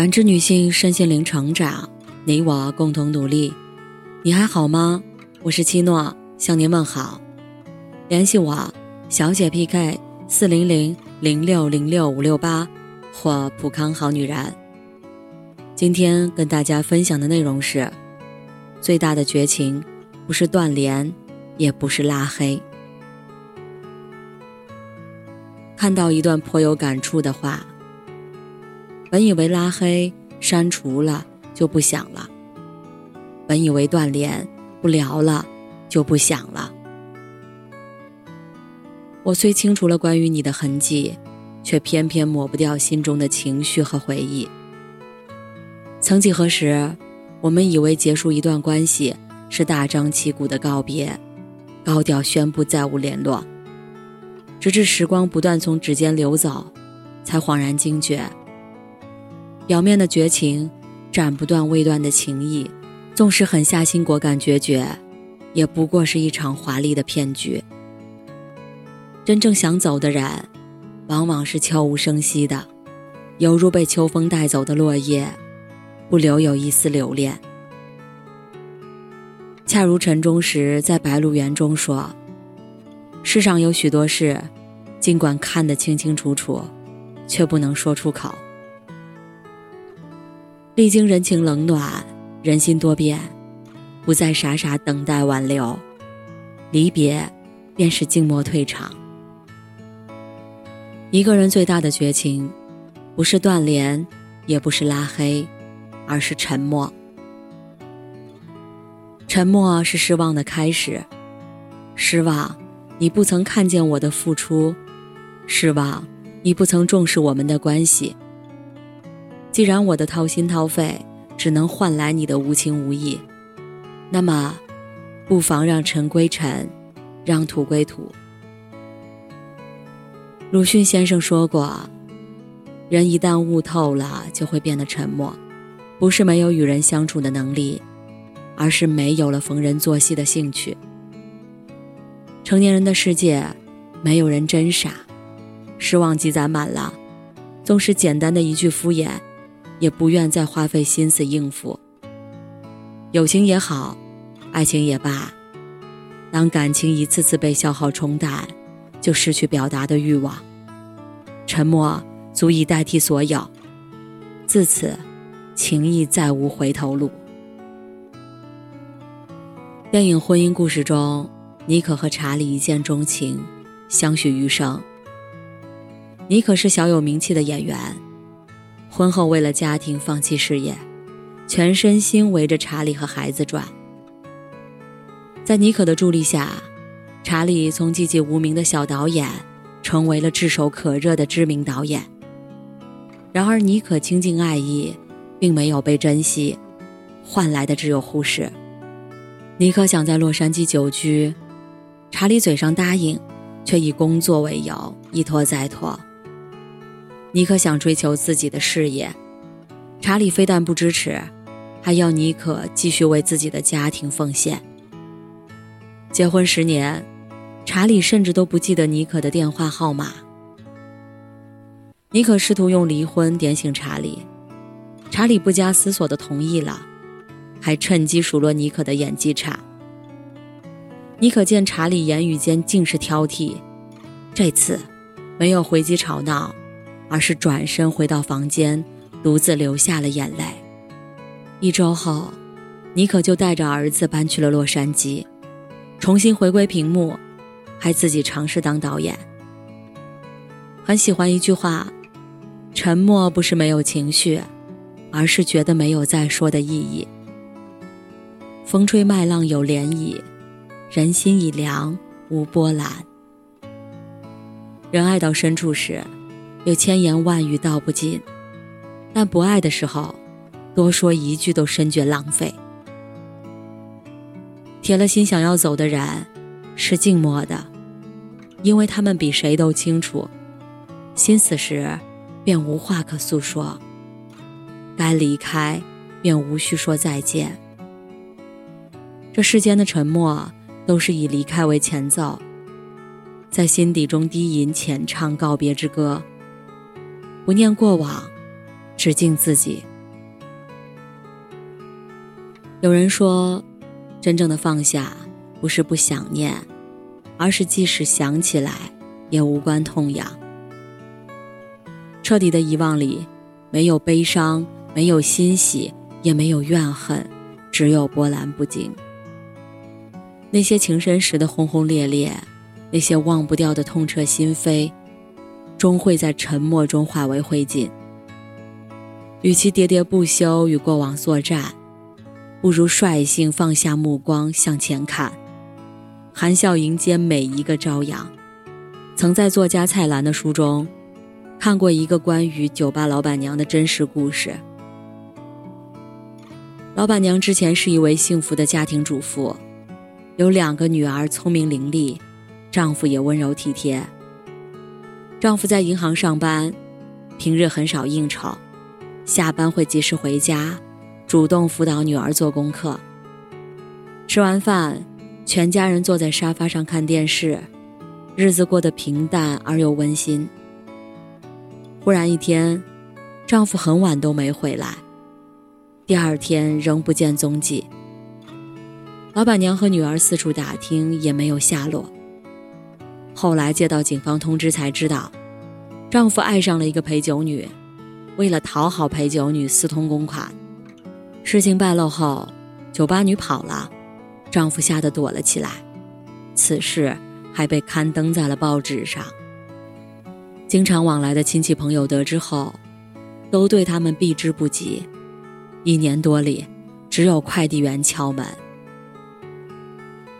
感知女性身心灵成长，你我共同努力。你还好吗？我是七诺，向您问好。联系我，小姐 PK 四零零零六零六五六八或普康好女人。今天跟大家分享的内容是：最大的绝情，不是断联，也不是拉黑。看到一段颇有感触的话。本以为拉黑、删除了就不想了，本以为断联不聊了就不想了。我虽清除了关于你的痕迹，却偏偏抹不掉心中的情绪和回忆。曾几何时，我们以为结束一段关系是大张旗鼓的告别，高调宣布再无联络。直至时光不断从指尖流走，才恍然惊觉。表面的绝情，斩不断未断的情谊，纵使狠下心果敢决绝，也不过是一场华丽的骗局。真正想走的人，往往是悄无声息的，犹如被秋风带走的落叶，不留有一丝留恋。恰如陈忠实在《白鹿原》中说：“世上有许多事，尽管看得清清楚楚，却不能说出口。”历经人情冷暖，人心多变，不再傻傻等待挽留，离别便是静默退场。一个人最大的绝情，不是断联，也不是拉黑，而是沉默。沉默是失望的开始，失望你不曾看见我的付出，失望你不曾重视我们的关系。既然我的掏心掏肺只能换来你的无情无义，那么，不妨让尘归尘，让土归土。鲁迅先生说过：“人一旦悟透了，就会变得沉默，不是没有与人相处的能力，而是没有了逢人作戏的兴趣。”成年人的世界，没有人真傻，失望积攒满了，纵使简单的一句敷衍。也不愿再花费心思应付。友情也好，爱情也罢，当感情一次次被消耗冲淡，就失去表达的欲望，沉默足以代替所有。自此，情谊再无回头路。电影《婚姻故事》中，妮可和查理一见钟情，相许余生。妮可是小有名气的演员。婚后，为了家庭放弃事业，全身心围着查理和孩子转。在妮可的助力下，查理从寂寂无名的小导演，成为了炙手可热的知名导演。然而，妮可倾尽爱意，并没有被珍惜，换来的只有忽视。妮可想在洛杉矶久居，查理嘴上答应，却以工作为由一拖再拖。妮可想追求自己的事业，查理非但不支持，还要妮可继续为自己的家庭奉献。结婚十年，查理甚至都不记得妮可的电话号码。妮可试图用离婚点醒查理，查理不加思索的同意了，还趁机数落妮可的演技差。妮可见查理言语间尽是挑剔，这次没有回击吵闹。而是转身回到房间，独自流下了眼泪。一周后，妮可就带着儿子搬去了洛杉矶，重新回归屏幕，还自己尝试当导演。很喜欢一句话：“沉默不是没有情绪，而是觉得没有再说的意义。”风吹麦浪有涟漪，人心已凉无波澜。人爱到深处时。有千言万语道不尽，但不爱的时候，多说一句都深觉浪费。铁了心想要走的人，是静默的，因为他们比谁都清楚，心死时，便无话可诉说；该离开，便无需说再见。这世间的沉默，都是以离开为前奏，在心底中低吟浅唱告别之歌。不念过往，只敬自己。有人说，真正的放下，不是不想念，而是即使想起来，也无关痛痒。彻底的遗忘里，没有悲伤，没有欣喜，也没有怨恨，只有波澜不惊。那些情深时的轰轰烈烈，那些忘不掉的痛彻心扉，终会在沉默中化为灰烬。与其喋喋不休与过往作战，不如率性放下目光向前看，含笑迎接每一个朝阳。曾在作家蔡澜的书中，看过一个关于酒吧老板娘的真实故事。老板娘之前是一位幸福的家庭主妇。有两个女儿，聪明伶俐，丈夫也温柔体贴。丈夫在银行上班，平日很少应酬，下班会及时回家，主动辅导女儿做功课。吃完饭，全家人坐在沙发上看电视，日子过得平淡而又温馨。忽然一天，丈夫很晚都没回来，第二天仍不见踪迹。老板娘和女儿四处打听，也没有下落。后来接到警方通知，才知道丈夫爱上了一个陪酒女，为了讨好陪酒女，私通公款。事情败露后，酒吧女跑了，丈夫吓得躲了起来。此事还被刊登在了报纸上。经常往来的亲戚朋友得知后，都对他们避之不及。一年多里，只有快递员敲门。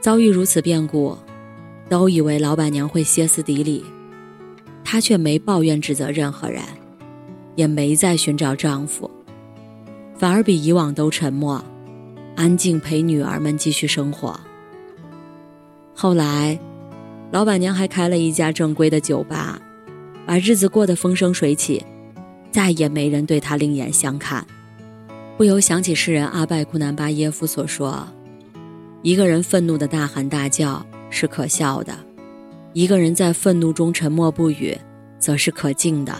遭遇如此变故，都以为老板娘会歇斯底里，她却没抱怨指责任何人，也没再寻找丈夫，反而比以往都沉默，安静陪女儿们继续生活。后来，老板娘还开了一家正规的酒吧，把日子过得风生水起，再也没人对她另眼相看。不由想起诗人阿拜库南巴耶夫所说。一个人愤怒的大喊大叫是可笑的，一个人在愤怒中沉默不语，则是可敬的。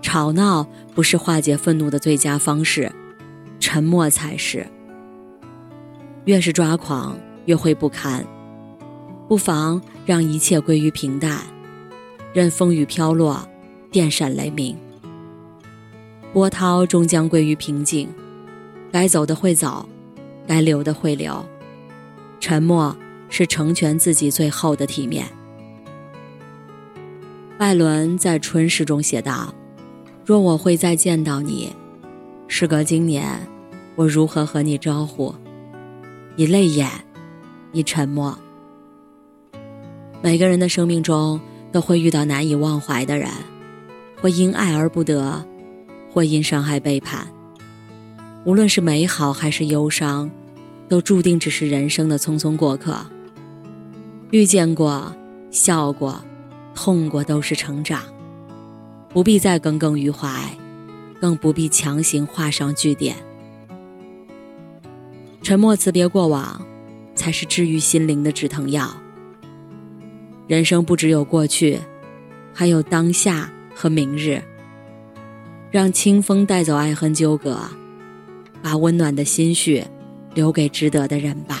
吵闹不是化解愤怒的最佳方式，沉默才是。越是抓狂，越会不堪，不妨让一切归于平淡，任风雨飘落，电闪雷鸣，波涛终将归于平静，该走的会走。该留的会留，沉默是成全自己最后的体面。拜伦在《春诗》中写道：“若我会再见到你，时隔今年，我如何和你招呼？以泪眼，以沉默。”每个人的生命中都会遇到难以忘怀的人，或因爱而不得，或因伤害背叛。无论是美好还是忧伤，都注定只是人生的匆匆过客。遇见过，笑过，痛过，都是成长。不必再耿耿于怀，更不必强行画上句点。沉默辞别过往，才是治愈心灵的止疼药。人生不只有过去，还有当下和明日。让清风带走爱恨纠葛。把温暖的心绪留给值得的人吧。